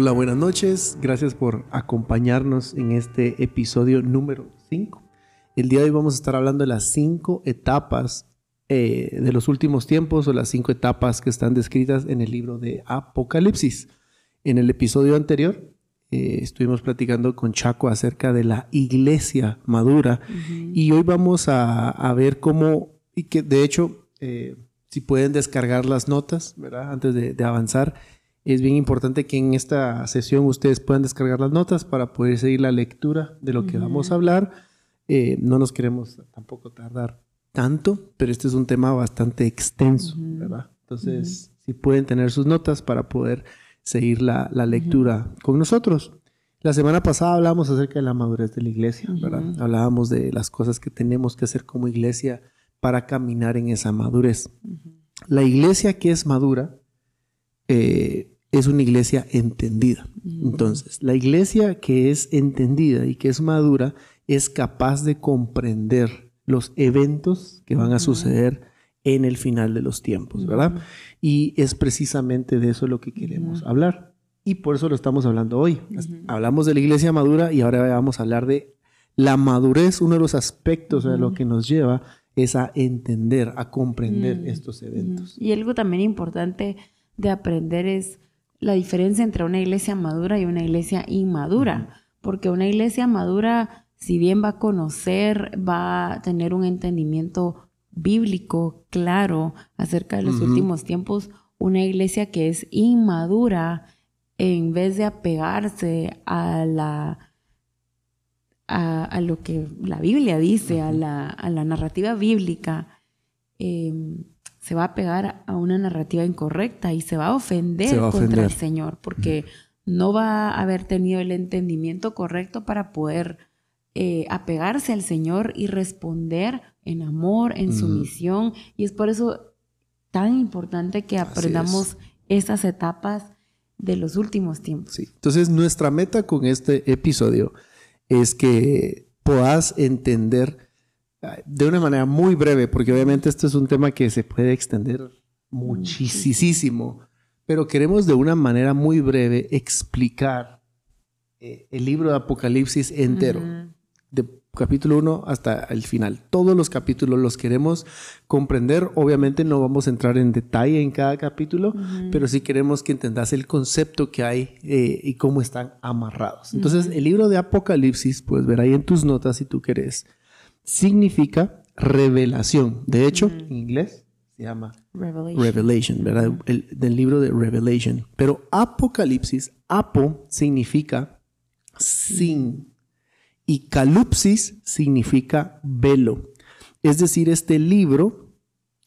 Hola, buenas noches. Gracias por acompañarnos en este episodio número 5. El día de hoy vamos a estar hablando de las cinco etapas eh, de los últimos tiempos o las cinco etapas que están descritas en el libro de Apocalipsis. En el episodio anterior eh, estuvimos platicando con Chaco acerca de la iglesia madura y hoy vamos a, ver cómo, y que de hecho, eh, si pueden descargar las notas, ¿verdad? Antes de, avanzar, es bien importante que en esta sesión ustedes puedan descargar las notas para poder seguir la lectura de lo que vamos a hablar. Eh, no nos queremos tampoco tardar tanto, pero este es un tema bastante extenso, ¿verdad? Entonces, si pueden tener sus notas para poder seguir la, lectura con nosotros. La semana pasada hablábamos acerca de la madurez de la iglesia, ¿verdad? Hablábamos de las cosas que tenemos que hacer como iglesia para caminar en esa madurez. La iglesia que es madura eh, es una iglesia entendida. Entonces, la iglesia que es entendida y que es madura es capaz de comprender los eventos que van a suceder en el final de los tiempos, ¿verdad? Y es precisamente de eso lo que queremos hablar. Y por eso lo estamos hablando hoy. Hablamos de la iglesia madura y ahora vamos a hablar de la madurez, uno de los aspectos de lo que nos lleva es a entender, a comprender estos eventos. Y algo también importante de aprender es la diferencia entre una iglesia madura y una iglesia inmadura, porque una iglesia madura, si bien va a conocer, va a tener un entendimiento bíblico claro acerca de los últimos tiempos, una iglesia que es inmadura, en vez de apegarse a la a, lo que la Biblia dice, a, la, narrativa bíblica, em, se va a pegar a una narrativa incorrecta y se va a ofender, contra el Señor, porque no va a haber tenido el entendimiento correcto para poder eh, apegarse al Señor y responder en amor, en sumisión. Y es por eso tan importante que aprendamos esas etapas de los últimos tiempos. Sí. Entonces, nuestra meta con este episodio es que puedas entender de una manera muy breve, porque obviamente este es un tema que se puede extender muchísimo, pero queremos de una manera muy breve explicar eh, el libro de Apocalipsis entero, de capítulo 1 hasta el final. Todos los capítulos los queremos comprender. Obviamente no vamos a entrar en detalle en cada capítulo, pero sí queremos que entendas el concepto que hay eh, y cómo están amarrados. Entonces, el libro de Apocalipsis, puedes ver ahí en tus notas si tú querés, significa revelación. De hecho, en inglés se llama Revelation, ¿verdad? El, del libro de Revelation. Pero Apocalipsis, apo significa sin y calupsis significa velo. Es decir, este libro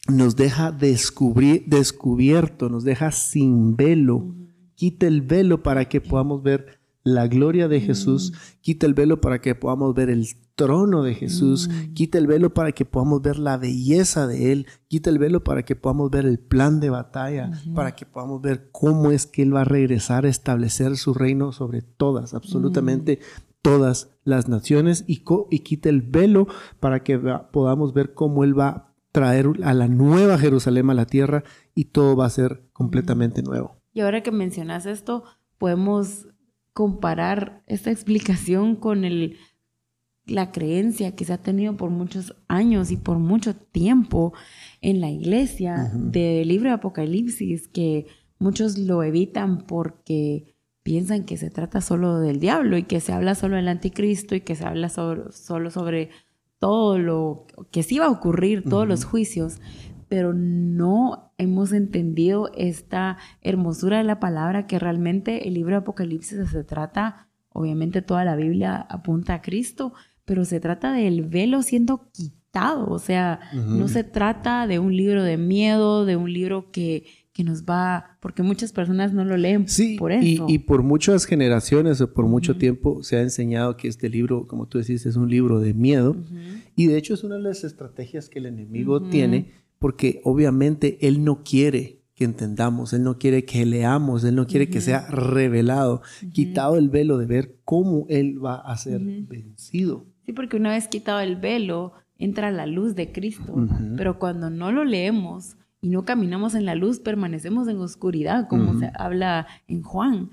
nos deja descubrir, descubierto, nos deja sin velo. Quita el velo para que podamos ver la gloria de Jesús, quita el velo para que podamos ver el trono de Jesús, quita el velo para que podamos ver la belleza de Él, quita el velo para que podamos ver el plan de batalla, para que podamos ver cómo es que Él va a regresar a establecer su reino sobre todas, absolutamente todas las naciones y, y quita el velo para que podamos ver cómo Él va a traer a la nueva Jerusalén a la tierra y todo va a ser completamente nuevo. Y ahora que mencionas esto, podemos comparar esta explicación con el, la creencia que se ha tenido por muchos años y por mucho tiempo en la iglesia del libro de Apocalipsis, que muchos lo evitan porque piensan que se trata solo del diablo y que se habla solo del anticristo y que se habla solo sobre todo lo que sí va a ocurrir, todos los juicios, pero no hemos entendido esta hermosura de la palabra que realmente el libro de Apocalipsis se trata, obviamente toda la Biblia apunta a Cristo, pero se trata del velo siendo quitado, o sea, no se trata de un libro de miedo, de un libro que que nos va, porque muchas personas no lo leen sí, por eso. Y, y por muchas generaciones o por mucho tiempo se ha enseñado que este libro, como tú decís, es un libro de miedo. Y de hecho es una de las estrategias que el enemigo tiene, porque obviamente él no quiere que entendamos, él no quiere que leamos, él no quiere que sea revelado, quitado el velo de ver cómo él va a ser vencido. Sí, porque una vez quitado el velo, entra la luz de Cristo, pero cuando no lo leemos, y no caminamos en la luz, permanecemos en oscuridad, como se habla en Juan.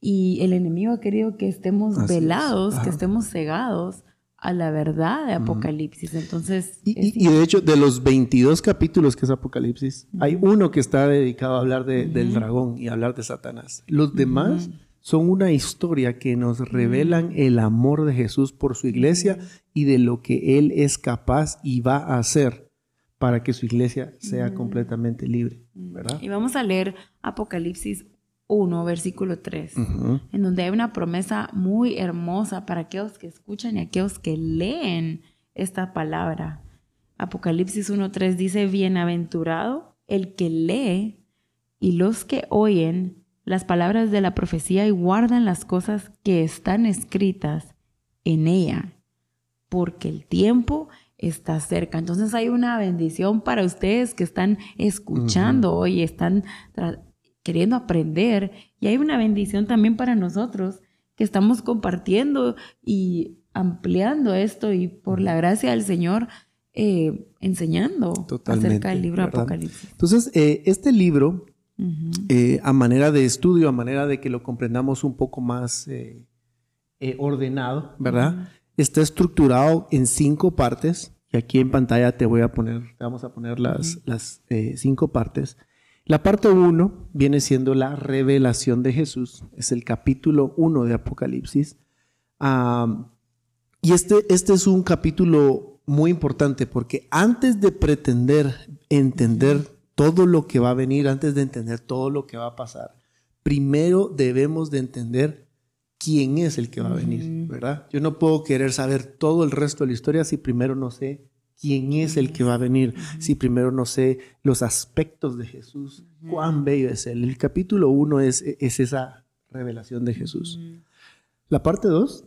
Y el enemigo ha querido que estemos velados, que estemos cegados a la verdad de Apocalipsis. Entonces... Y, de hecho, de los 22 capítulos que es Apocalipsis, hay uno que está dedicado a hablar del dragón y hablar de Satanás. Los demás son una historia que nos revelan el amor de Jesús por su iglesia y de lo que Él es capaz y va a hacer para que su iglesia sea completamente libre. ¿verdad? Y vamos a leer Apocalipsis 1, versículo 3, en donde hay una promesa muy hermosa para aquellos que escuchan y aquellos que leen esta palabra. Apocalipsis 1.3 dice, bienaventurado el que lee y los que oyen las palabras de la profecía y guardan las cosas que están escritas en ella, porque el tiempo está cerca. Entonces hay una bendición para ustedes que están escuchando hoy, están queriendo aprender. Y hay una bendición también para nosotros que estamos compartiendo y ampliando esto y por la gracia del Señor eh, enseñando acerca del libro Apocalipsis. Entonces, eh, este libro, eh, a manera de estudio, a manera de que lo comprendamos un poco más ordenado, ¿verdad? Está estructurado en cinco partes. Y aquí en pantalla te voy a poner, te vamos a poner las, las cinco partes. La parte 1 viene siendo la revelación de Jesús, es el capítulo 1 de Apocalipsis. y este, este es un capítulo muy importante porque antes de pretender entender todo lo que va a venir, antes de entender todo lo que va a pasar, primero debemos de entender quién es el que va a venir, ¿verdad? Yo no puedo querer saber todo el resto de la historia si primero no sé quién es el que va a venir, si primero no sé los aspectos de Jesús, cuán bello es Él. El capítulo 1 es, es, esa revelación de Jesús. La parte 2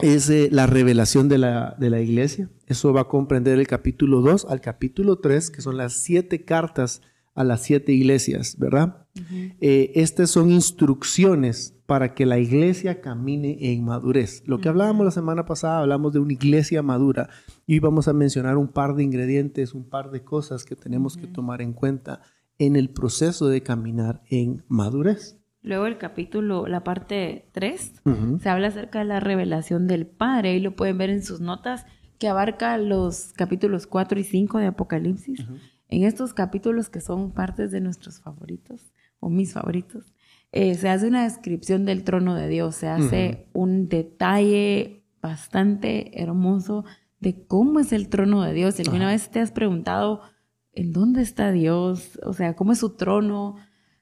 es eh, la revelación de la, de la, iglesia. Eso va a comprender el capítulo 2 al capítulo 3, que son las siete cartas a las siete iglesias, ¿verdad? Eh, estas son instrucciones para que la iglesia camine en madurez. Lo que hablábamos la semana pasada, hablamos de una iglesia madura y vamos a mencionar un par de ingredientes, un par de cosas que tenemos que tomar en cuenta en el proceso de caminar en madurez. Luego el capítulo, la parte 3, se habla acerca de la revelación del Padre y lo pueden ver en sus notas que abarca los capítulos 4 y 5 de Apocalipsis. En estos capítulos que son partes de nuestros favoritos o mis favoritos, eh, se hace una descripción del trono de Dios, se hace un detalle bastante hermoso de cómo es el trono de Dios. Si alguna vez te has preguntado, ¿en dónde está Dios? O sea, ¿cómo es su trono?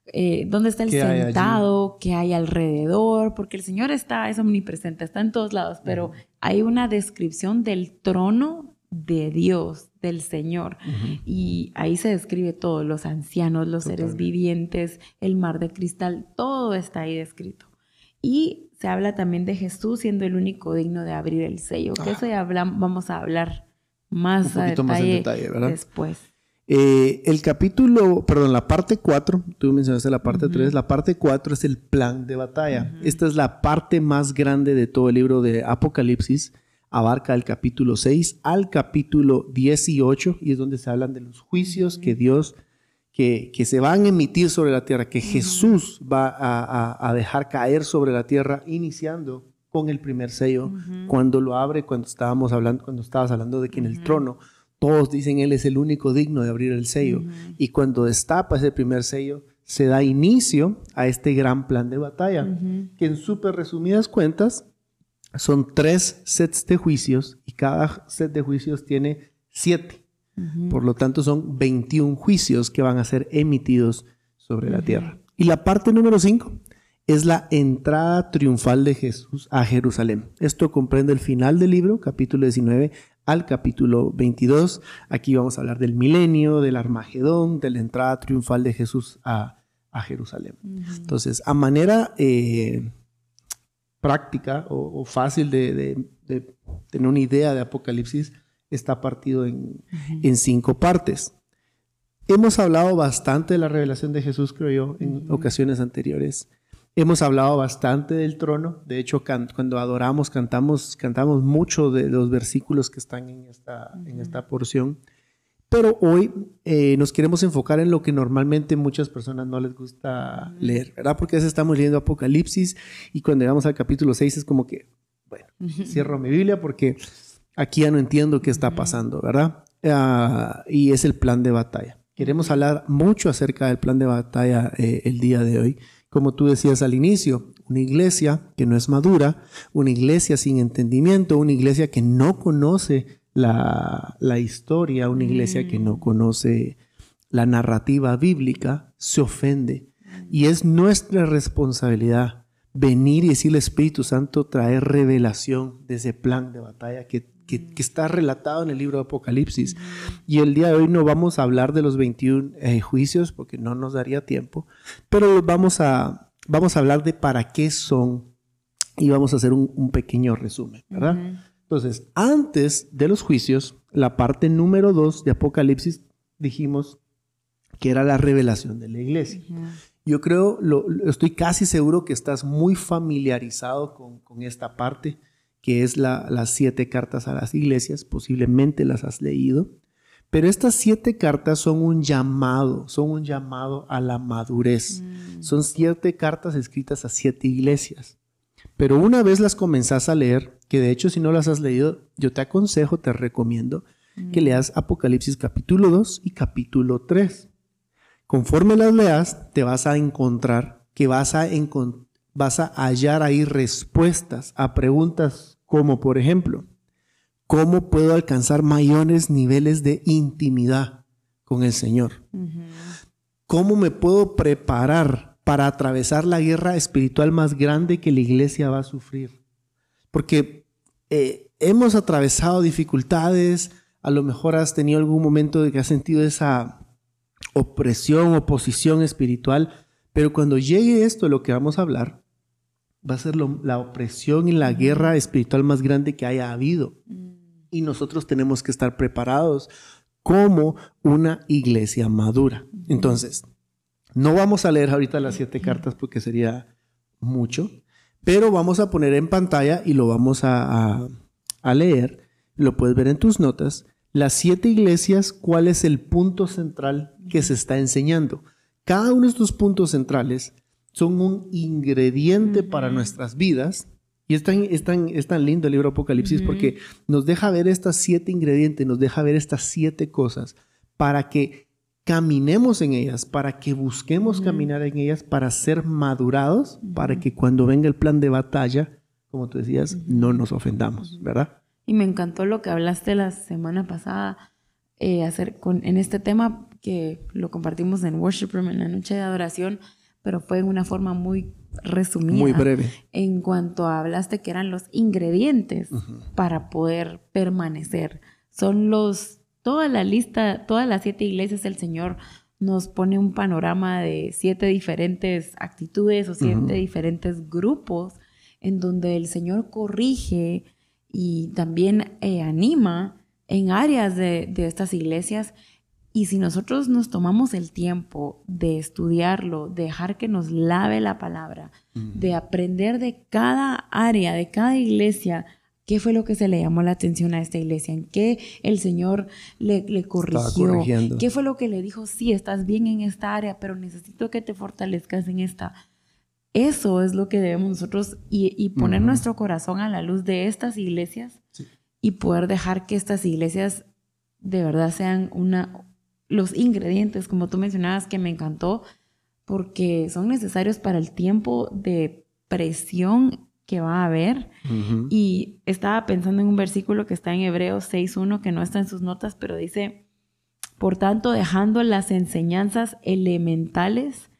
Eh, ¿Dónde está el sentado? ¿Qué hay alrededor? Porque el Señor está, es omnipresente, está en todos lados, pero hay una descripción del trono de Dios, del Señor. Y ahí se describe todo, los ancianos, los seres vivientes, el mar de cristal, todo está ahí descrito. Y se habla también de Jesús siendo el único digno de abrir el sello, que eso ya vamos a hablar más, a detalle, después. Eh, el capítulo, perdón, la parte 4, tú mencionaste la parte 3, la parte 4 es el plan de batalla. Esta es la parte más grande de todo el libro de Apocalipsis abarca el capítulo 6 al capítulo 18 y es donde se hablan de los juicios que Dios, que, que se van a emitir sobre la tierra, que Jesús va a, a, dejar caer sobre la tierra, iniciando con el primer sello, cuando lo abre, cuando estábamos hablando, cuando estabas hablando de que en el trono todos dicen Él es el único digno de abrir el sello. Y cuando destapa ese primer sello, se da inicio a este gran plan de batalla, que en súper resumidas cuentas son tres sets de juicios y cada set de juicios tiene siete. Por lo tanto, son 21 juicios que van a ser emitidos sobre la tierra. Y la parte número 5 es la entrada triunfal de Jesús a Jerusalén. Esto comprende el final del libro, capítulo 19 al capítulo 22. Aquí vamos a hablar del milenio, del Armagedón, de la entrada triunfal de Jesús a, Jerusalén. Entonces, a manera eh, práctica o, fácil de, tener una idea de Apocalipsis está partido en, cinco partes. Hemos hablado bastante de la revelación de Jesús, creo yo, en ocasiones anteriores. Hemos hablado bastante del trono. De hecho, cuando adoramos, cantamos, cantamos mucho de los versículos que están en esta, en esta porción. Pero hoy eh, nos queremos enfocar en lo que normalmente muchas personas no les gusta leer, ¿verdad? Porque a veces estamos leyendo Apocalipsis y cuando llegamos al capítulo 6 es como que, bueno, cierro mi Biblia porque aquí ya no entiendo qué está pasando, ¿verdad? Ah, y es el plan de batalla. Queremos hablar mucho acerca del plan de batalla eh, el día de hoy. Como tú decías al inicio, una iglesia que no es madura, una iglesia sin entendimiento, una iglesia que no conoce la, historia, una iglesia que no mm. conoce la narrativa bíblica, se ofende. Y es nuestra responsabilidad venir y decirle Espíritu Santo, traer revelación de ese plan de batalla que, está relatado en el libro de Apocalipsis. Mm. Y el día de hoy no vamos a hablar de los 21 eh, juicios porque no nos daría tiempo, pero vamos a, vamos a hablar de para qué son y vamos a hacer un, pequeño resumen, ¿verdad? Entonces, antes de los juicios, la parte número dos de Apocalipsis dijimos que era la revelación de la iglesia. Yo creo, lo, estoy casi seguro que estás muy familiarizado con, esta parte, que es las siete cartas a las iglesias, posiblemente las has leído, pero estas siete cartas son un llamado, son un llamado a la madurez. Mm. Son siete cartas escritas a siete iglesias. Pero una vez las comenzás a leer, que de hecho si no las has leído, yo te aconsejo, te recomiendo que mm. leas Apocalipsis capítulo 2 y capítulo 3. Conforme las leas, te vas a encontrar que vas a, vas a hallar ahí respuestas a preguntas como, por ejemplo, ¿cómo puedo alcanzar mayores niveles de intimidad con el Señor? ¿Cómo me puedo preparar para atravesar la guerra espiritual más grande que la iglesia va a sufrir. Porque eh, hemos atravesado dificultades, a lo mejor has tenido algún momento de que has sentido esa opresión, oposición espiritual, pero cuando llegue esto, lo que vamos a hablar, va a ser la opresión y la guerra espiritual más grande que haya habido. Y nosotros tenemos que estar preparados como una iglesia madura. Entonces, no vamos a leer ahorita las siete cartas porque sería mucho, pero vamos a poner en pantalla y lo vamos a, leer. Lo puedes ver en tus notas. Las siete iglesias, ¿cuál es el punto central que se está enseñando? Cada uno de estos puntos centrales son un ingrediente para nuestras vidas. Y es tan, es tan, lindo el libro Apocalipsis porque nos deja ver estas siete ingredientes, nos deja ver estas siete cosas para que caminemos en ellas, para que busquemos caminar en ellas, para ser madurados, para que cuando venga el plan de batalla, como tú decías, no nos ofendamos, ¿verdad? Y me encantó lo que hablaste la semana pasada eh, hacer con, en este tema que lo compartimos en Worship Room en la noche de adoración, pero fue en una forma muy resumida. Muy breve. En cuanto hablaste que eran los ingredientes para poder permanecer. Son los toda la lista, todas las siete iglesias, el Señor nos pone un panorama de siete diferentes actitudes o siete diferentes grupos en donde el Señor corrige y también eh, anima en áreas de, estas iglesias. Y si nosotros nos tomamos el tiempo de estudiarlo, dejar que nos lave la palabra, de aprender de cada área, de cada iglesia, ¿Qué fue lo que se le llamó la atención a esta iglesia? ¿En qué el Señor le, corrigió? ¿Qué fue lo que le dijo? Sí, estás bien en esta área, pero necesito que te fortalezcas en esta. Eso es lo que debemos nosotros y, poner nuestro corazón a la luz de estas iglesias y poder dejar que estas iglesias de verdad sean una, los ingredientes, como tú mencionabas, que me encantó, porque son necesarios para el tiempo de presión que va a haber. Y estaba pensando en un versículo que está en Hebreos 6.1, que no está en sus notas, pero dice, por tanto, dejando las enseñanzas elementales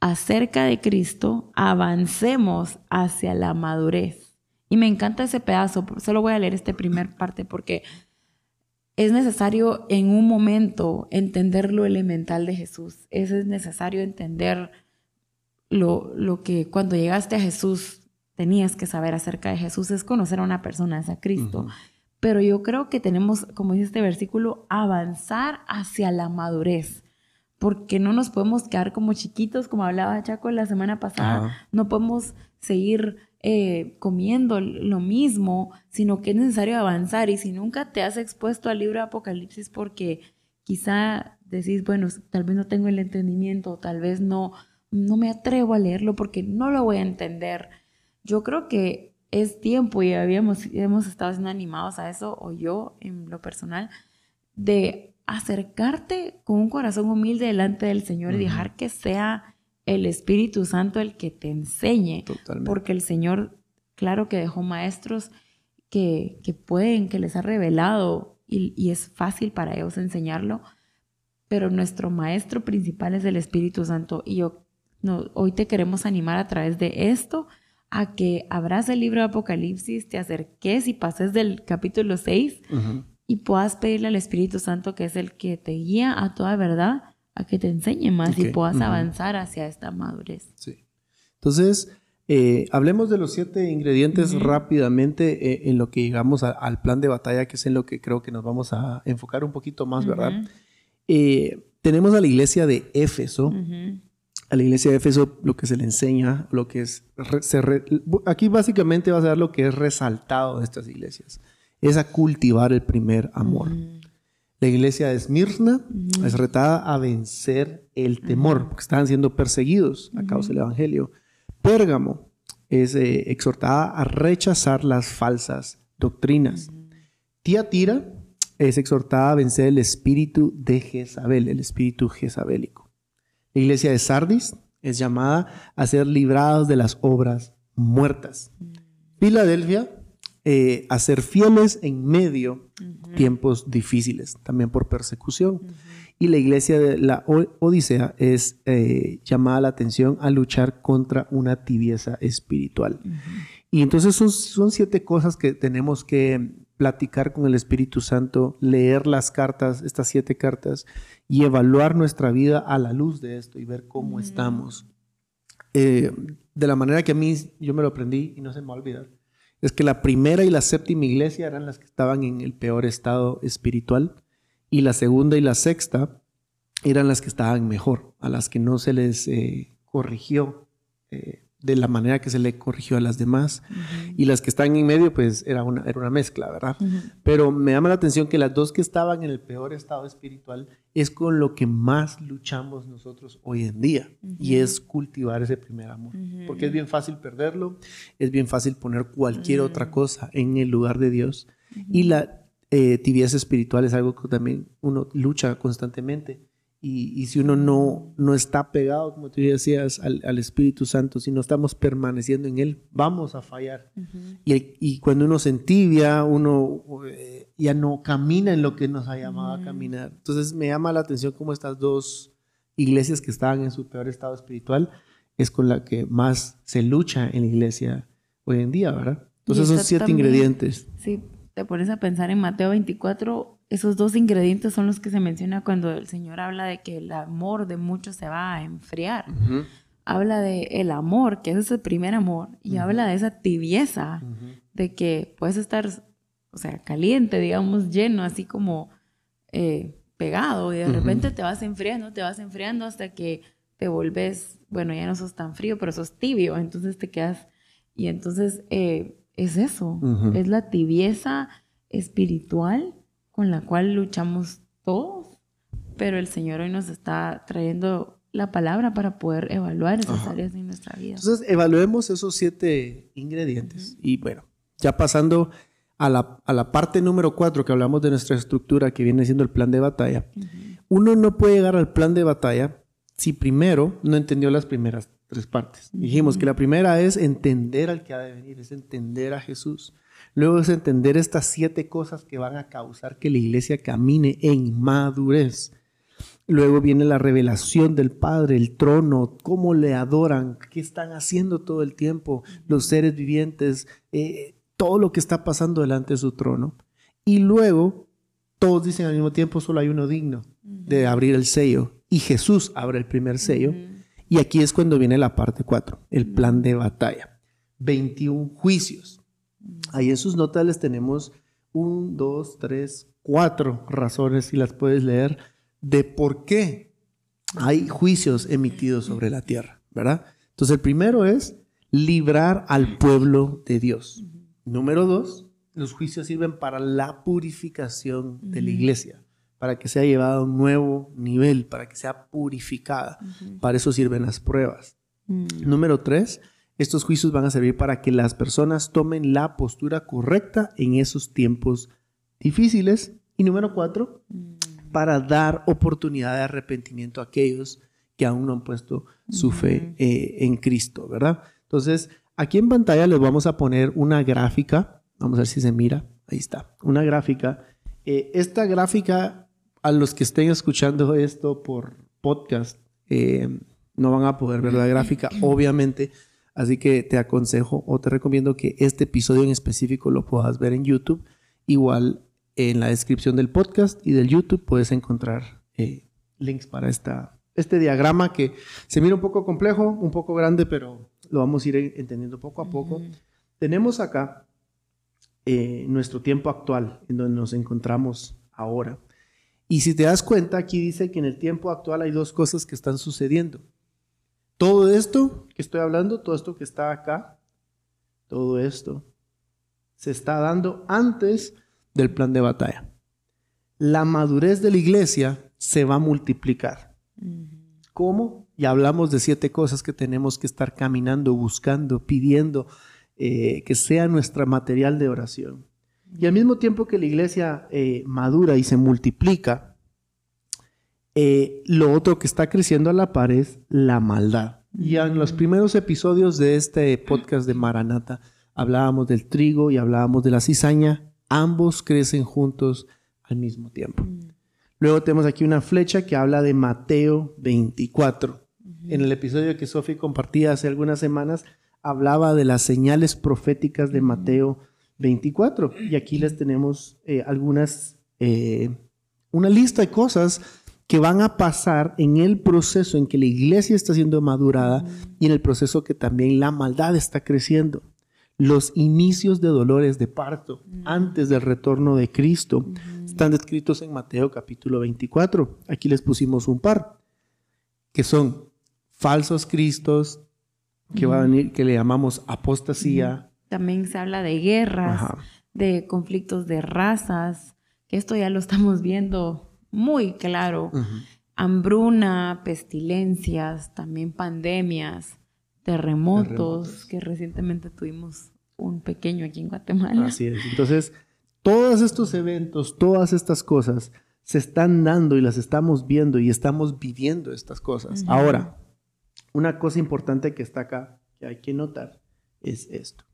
acerca de Cristo, avancemos hacia la madurez. Y me encanta ese pedazo, solo voy a leer esta primera parte porque es necesario en un momento entender lo elemental de Jesús. Es necesario entender lo, lo que cuando llegaste a Jesús tenías que saber acerca de Jesús es conocer a una persona, es a Cristo. Pero yo creo que tenemos, como dice este versículo, avanzar hacia la madurez. Porque no nos podemos quedar como chiquitos, como hablaba Chaco la semana pasada. No podemos seguir eh, comiendo lo mismo, sino que es necesario avanzar. Y si nunca te has expuesto al libro de Apocalipsis porque quizá decís, bueno, tal vez no tengo el entendimiento, tal vez no, no me atrevo a leerlo porque no lo voy a entender. Yo creo que es tiempo y habíamos, hemos estado siendo animados a eso, o yo en lo personal, de acercarte con un corazón humilde delante del Señor y dejar que sea el Espíritu Santo el que te enseñe. Porque el Señor, claro que dejó maestros que, que pueden, que les ha revelado y, y, es fácil para ellos enseñarlo, pero nuestro maestro principal es el Espíritu Santo y yo, no, hoy te queremos animar a través de esto a que abras el libro de Apocalipsis, te acerques y pases del capítulo 6 y puedas pedirle al Espíritu Santo, que es el que te guía a toda verdad, a que te enseñe más y puedas avanzar hacia esta madurez. Sí. Entonces, eh, hablemos de los siete ingredientes rápidamente eh, en lo que llegamos al plan de batalla, que es en lo que creo que nos vamos a enfocar un poquito más, ¿verdad? Eh, tenemos a la iglesia de Éfeso. A la iglesia de Éfeso lo que se le enseña, lo que es... aquí básicamente va a ser lo que es resaltado de estas iglesias es a cultivar el primer amor. La iglesia de Esmirna es retada a vencer el temor, porque estaban siendo perseguidos a causa del Evangelio. Pérgamo es eh, exhortada a rechazar las falsas doctrinas. Tiatira es exhortada a vencer el espíritu de Jezabel, el espíritu jezabélico. La iglesia de Sardis es llamada a ser librados de las obras muertas. Filadelfia eh, a ser fieles en medio tiempos difíciles, también por persecución. Y la iglesia de la Odisea es eh, llamada la atención a luchar contra una tibieza espiritual. Y entonces son, son siete cosas que tenemos que platicar con el Espíritu Santo, leer las cartas, estas siete cartas, y evaluar nuestra vida a la luz de esto y ver cómo estamos. Eh, de la manera que a mí yo me lo aprendí y no se me va a olvidar es que la primera y la séptima iglesia eran las que estaban en el peor estado espiritual y la segunda y la sexta eran las que estaban mejor, a las que no se les eh, corrigió eh, de la manera que se le corrigió a las demás. Y las que están en medio, pues era una, era una mezcla, ¿verdad? Pero me llama la atención que las dos que estaban en el peor estado espiritual es con lo que más luchamos nosotros hoy en día. Y es cultivar ese primer amor. Porque es bien fácil perderlo, es bien fácil poner cualquier otra cosa en el lugar de Dios. Y la eh, tibieza espiritual es algo que también uno lucha constantemente. Y, si uno no, no está pegado, como tú decías, al, Espíritu Santo, si no estamos permaneciendo en Él, vamos a fallar. y, cuando uno se entibia, uno eh, ya no camina en lo que nos ha llamado a caminar. Entonces me llama la atención cómo estas dos iglesias que estaban en su peor estado espiritual es con la que más se lucha en la iglesia hoy en día, ¿verdad? Entonces son siete ingredientes. Sí, te pones a pensar en Mateo 24 esos dos ingredientes son los que se menciona cuando el Señor habla de que el amor de muchos se va a enfriar. Habla de el amor, que es el primer amor, y habla de esa tibieza, de que puedes estar, o sea, caliente, digamos, lleno, así como eh, pegado, y de repente te vas enfriando, te vas enfriando hasta que te volves, bueno, ya no sos tan frío, pero sos tibio, entonces te quedas, y entonces eh, es eso, es la tibieza espiritual con la cual luchamos todos, pero el Señor hoy nos está trayendo la palabra para poder evaluar esas áreas de nuestra vida. Entonces, evaluemos esos siete ingredientes. Y bueno, ya pasando a la, a la, parte número cuatro que hablamos de nuestra estructura, que viene siendo el plan de batalla. Uno no puede llegar al plan de batalla si primero no entendió las primeras tres partes. Dijimos que la primera es entender al que ha de venir, es entender a Jesús. Luego es entender estas siete cosas que van a causar que la iglesia camine en madurez. Luego viene la revelación del Padre, el trono, cómo le adoran, qué están haciendo todo el tiempo los seres vivientes, eh, todo lo que está pasando delante de su trono. Y luego todos dicen al mismo tiempo, solo hay uno digno de abrir el sello. Y Jesús abre el primer sello. Y aquí es cuando viene la parte 4, el plan de batalla. 21 juicios. Ahí en sus notas les tenemos un, dos, tres, cuatro razones, y las puedes leer, de por qué hay juicios emitidos sobre la tierra, ¿verdad? Entonces el primero es librar al pueblo de Dios. Número dos, los juicios sirven para la purificación de la iglesia, para que sea llevada a un nuevo nivel, para que sea purificada. Para eso sirven las pruebas. Mm. Número tres, estos juicios van a servir para que las personas tomen la postura correcta en esos tiempos difíciles. Y número cuatro, mm. para dar oportunidad de arrepentimiento a aquellos que aún no han puesto su fe eh, en Cristo, ¿verdad? Entonces, aquí en pantalla les vamos a poner una gráfica. Vamos a ver si se mira. Ahí está. Una gráfica. Eh, esta gráfica, a los que estén escuchando esto por podcast, eh, no van a poder ver la gráfica, obviamente. Así que te aconsejo o te recomiendo que este episodio en específico lo puedas ver en YouTube. Igual en la descripción del podcast y del YouTube puedes encontrar links para esta, este diagrama que se mira un poco complejo, un poco grande, pero lo vamos a ir entendiendo poco a poco. Tenemos acá eh, nuestro tiempo actual, en donde nos encontramos ahora. Y si te das cuenta, aquí dice que en el tiempo actual hay dos cosas que están sucediendo. Todo esto que estoy hablando, todo esto que está acá, todo esto se está dando antes del plan de batalla. La madurez de la iglesia se va a multiplicar. ¿Cómo? Y hablamos de siete cosas que tenemos que estar caminando, buscando, pidiendo, eh, que sea nuestra material de oración. Y al mismo tiempo que la iglesia eh, madura y se multiplica, eh, lo otro que está creciendo a la par es la maldad. Ya en los primeros episodios de este podcast de Maranata hablábamos del trigo y hablábamos de la cizaña. Ambos crecen juntos al mismo tiempo. Luego tenemos aquí una flecha que habla de Mateo 24. En el episodio que Sofi compartía hace algunas semanas, hablaba de las señales proféticas de Mateo 24. Y aquí les tenemos eh, algunas, eh, una lista de cosas que van a pasar en el proceso en que la iglesia está siendo madurada y en el proceso que también la maldad está creciendo los inicios de dolores de parto antes del retorno de Cristo están descritos en Mateo capítulo 24. Aquí les pusimos un par, que son falsos cristos, que va a venir, que le llamamos apostasía. También se habla de guerras, de conflictos de razas, que esto ya lo estamos viendo muy claro. Hambruna, pestilencias, también pandemias terremotos, que recientemente tuvimos un pequeño aquí en Guatemala. Así es. Entonces, todos estos eventos, todas estas cosas se están dando y las estamos viendo y estamos viviendo estas cosas. Ahora, una cosa importante que está acá, que hay que notar, es esto.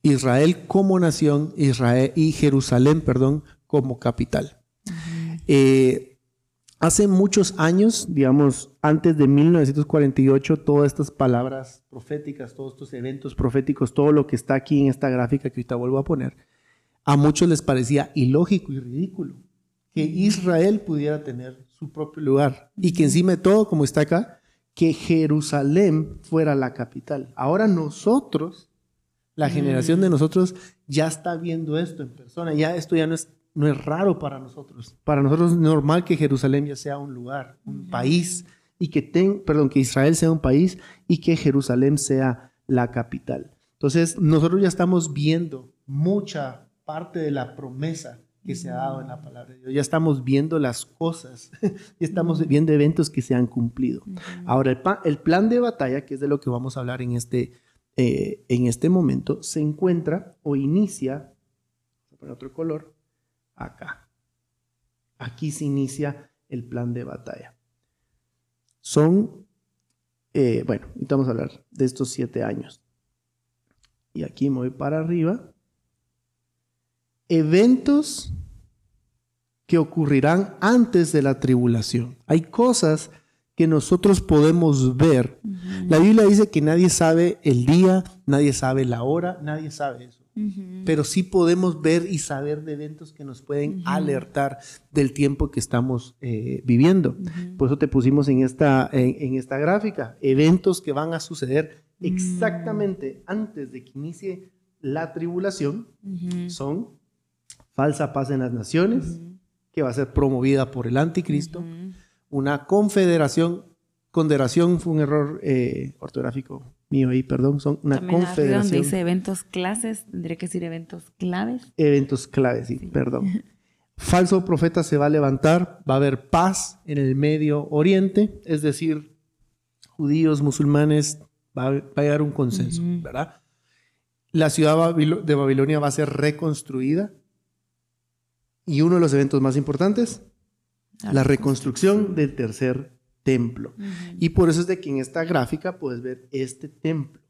Israel como nación, Israel y Jerusalén, perdón, como capital. Hace muchos años, digamos, antes de 1948, todas estas palabras proféticas, todos estos eventos proféticos, todo lo que está aquí en esta gráfica que ahorita vuelvo a poner, a muchos les parecía ilógico y ridículo que Israel pudiera tener su propio lugar y que encima de todo, como está acá, que Jerusalén fuera la capital. Ahora nosotros, la generación de nosotros, ya está viendo esto en persona, ya esto ya no es no es raro para nosotros. Para nosotros es normal que Jerusalén ya sea un lugar, un país, y que, ten, perdón, que Israel sea un país y que Jerusalén sea la capital. Entonces, nosotros ya estamos viendo mucha parte de la promesa que se ha dado en la palabra de Dios. Ya estamos viendo las cosas, ya estamos viendo eventos que se han cumplido. Ahora, el, plan de batalla, que es de lo que vamos a hablar en este, eh, en este momento, se encuentra o inicia, por otro color, acá. Aquí se inicia el plan de batalla. Son, eh, bueno, vamos a hablar de estos siete años. Y aquí me voy para arriba. Eventos que ocurrirán antes de la tribulación. Hay cosas que nosotros podemos ver. La Biblia dice que nadie sabe el día, nadie sabe la hora, nadie sabe eso pero sí podemos ver y saber de eventos que nos pueden alertar del tiempo que estamos eh, viviendo. Por eso te pusimos en esta, en, esta gráfica, eventos que van a suceder exactamente antes de que inicie la tribulación. Son falsa paz en las naciones, que va a ser promovida por el anticristo, una confederación, conderación fue un error eh, ortográfico mío ahí, perdón, son una También confederación. donde dice eventos clases, tendría que decir eventos claves. Eventos claves, sí, perdón. falso profeta se va a levantar, va a haber paz en el Medio Oriente, es decir, judíos, musulmanes, va a, va a llegar un consenso, ¿verdad? La ciudad de Babilonia va a ser reconstruida y uno de los eventos más importantes, la reconstrucción del tercer templo. Y por eso es de que en esta gráfica puedes ver este templo.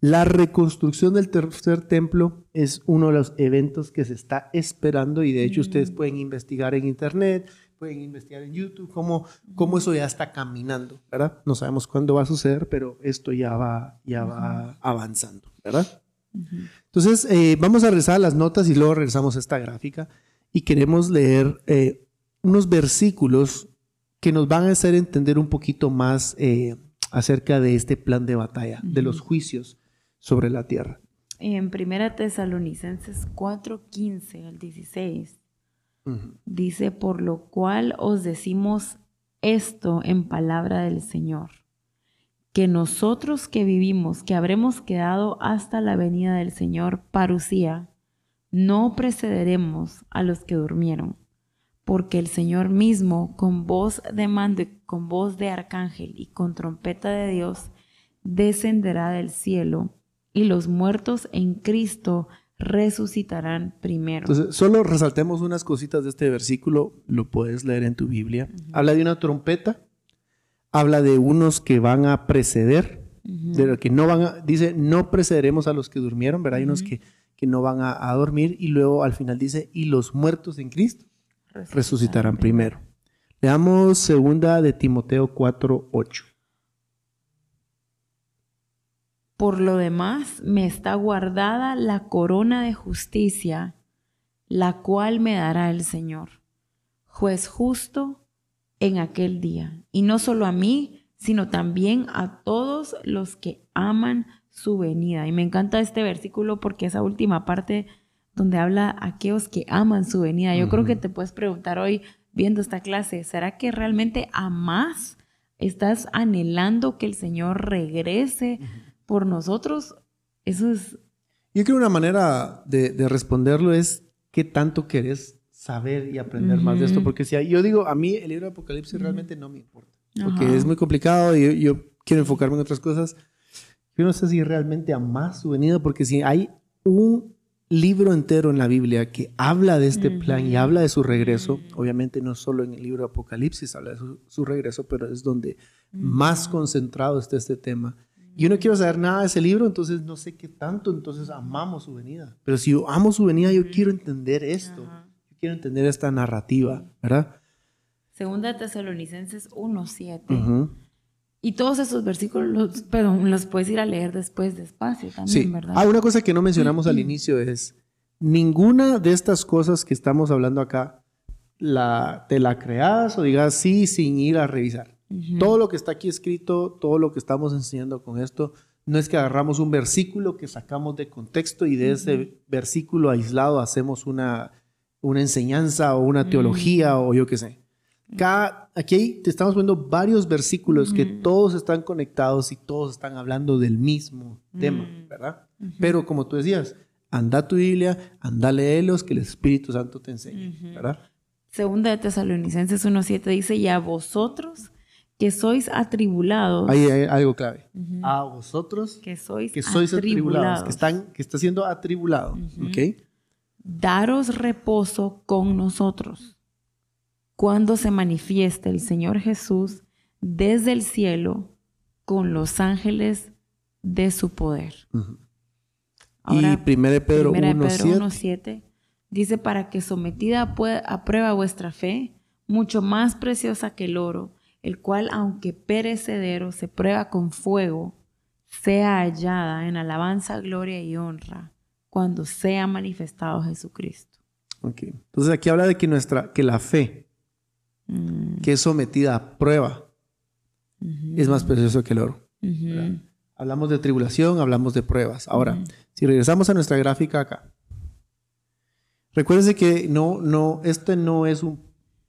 La reconstrucción del tercer templo es uno de los eventos que se está esperando y de hecho ustedes pueden investigar en internet, pueden investigar en YouTube cómo, cómo eso ya está caminando, ¿verdad? No sabemos cuándo va a suceder, pero esto ya va, ya va avanzando, ¿verdad? Entonces, eh, vamos a regresar a las notas y luego regresamos a esta gráfica y queremos leer eh, unos versículos que nos van a hacer entender un poquito más eh, acerca de este plan de batalla, de los juicios sobre la tierra. En Primera Tesalonicenses 4, 15 al 16, dice, por lo cual os decimos esto en palabra del Señor, que nosotros que vivimos, que habremos quedado hasta la venida del Señor, parucía, no precederemos a los que durmieron, porque el Señor mismo, con voz de mando y con voz de arcángel y con trompeta de Dios, descenderá del cielo y los muertos en Cristo resucitarán primero. Entonces, solo resaltemos unas cositas de este versículo, lo puedes leer en tu Biblia. Habla de una trompeta, habla de unos que van a preceder, de los que no van a, dice, no precederemos a los que durmieron, ¿verdad? Hay unos que, que no van a, dormir y luego al final dice, y los muertos en Cristo resucitarán, primero. primero. Leamos segunda de Timoteo 4, 8. Por lo demás, me está guardada la corona de justicia, la cual me dará el Señor, juez justo en aquel día. Y no solo a mí, sino también a todos los que aman su venida. Y me encanta este versículo porque esa última parte donde habla a aquellos que aman su venida. Yo creo que te puedes preguntar hoy, viendo esta clase, ¿será que realmente amas? ¿Estás anhelando que el Señor regrese? por nosotros, eso es... Yo creo una manera de, responderlo es qué tanto querés saber y aprender más de esto, porque si yo digo, a mí el libro de Apocalipsis realmente no me importa, porque es muy complicado y yo, quiero enfocarme en otras cosas. Yo no sé si realmente amas su venida, porque si hay un libro entero en la Biblia que habla de este plan y habla de su regreso, obviamente no solo en el libro de Apocalipsis habla de su, regreso, pero es donde más concentrado está este tema. Yo no quiero saber nada de ese libro, entonces no sé qué tanto, entonces amamos su venida. Pero si yo amo su venida, yo quiero entender esto. Yo quiero entender esta narrativa, ¿verdad? Segunda Tesalonicenses 1.7. Y todos esos versículos, perdón, los puedes ir a leer después despacio también, ¿verdad? Ah, una cosa que no mencionamos al inicio es, ninguna de estas cosas que estamos hablando acá, la, te la creas o digas sí sin ir a revisar. Todo lo que está aquí escrito, todo lo que estamos enseñando con esto, no es que agarramos un versículo que sacamos de contexto y de ese versículo aislado hacemos una, una enseñanza o una teología o yo qué sé. Cada, aquí te estamos viendo varios versículos que todos están conectados y todos están hablando del mismo tema, ¿verdad? Pero como tú decías, anda tu Biblia, anda léelos, que el Espíritu Santo te enseñe, ¿verdad? Segunda de Tesalonicenses 1.7 dice, y a vosotros que sois atribulados. Ahí hay algo clave. A vosotros que sois, que sois atribulados, que, están, que está siendo atribulado. Daros reposo con nosotros cuando se manifieste el Señor Jesús desde el cielo con los ángeles de su poder. y 1 Pedro 1.7 dice, para que sometida a prueba vuestra fe, mucho más preciosa que el oro, el cual, aunque perecedero, se prueba con fuego, sea hallada en alabanza, gloria y honra cuando sea manifestado Jesucristo. Entonces aquí habla de que nuestra, que la fe, mm. que es sometida a prueba, es más precioso que el oro. Hablamos de tribulación, hablamos de pruebas. Ahora, si regresamos a nuestra gráfica acá, recuérdense que no, no, este no es un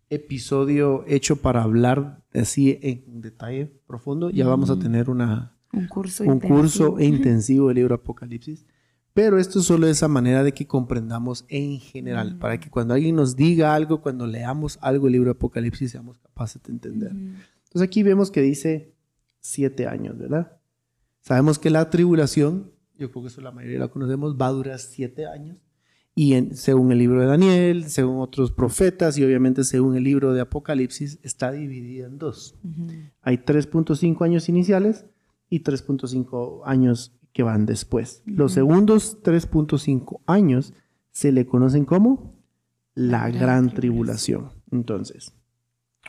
episodio hecho para hablar así en detalle profundo. Ya vamos a tener una, un curso, un intensivo. curso intensivo del libro Apocalipsis. Pero esto solo es esa manera de que comprendamos en general, para que cuando alguien nos diga algo, cuando leamos algo el libro de Apocalipsis, seamos capaces de entender. Entonces aquí vemos que dice siete años, ¿verdad? Sabemos que la tribulación, yo creo que eso la mayoría la conocemos, va a durar siete años. Y según el libro de Daniel, según otros profetas y obviamente según el libro de Apocalipsis, está dividida en dos. Hay 3.5 años iniciales y 3.5 años que van después. Los segundos 3.5 años se le conocen como la, gran, tribulación. Entonces,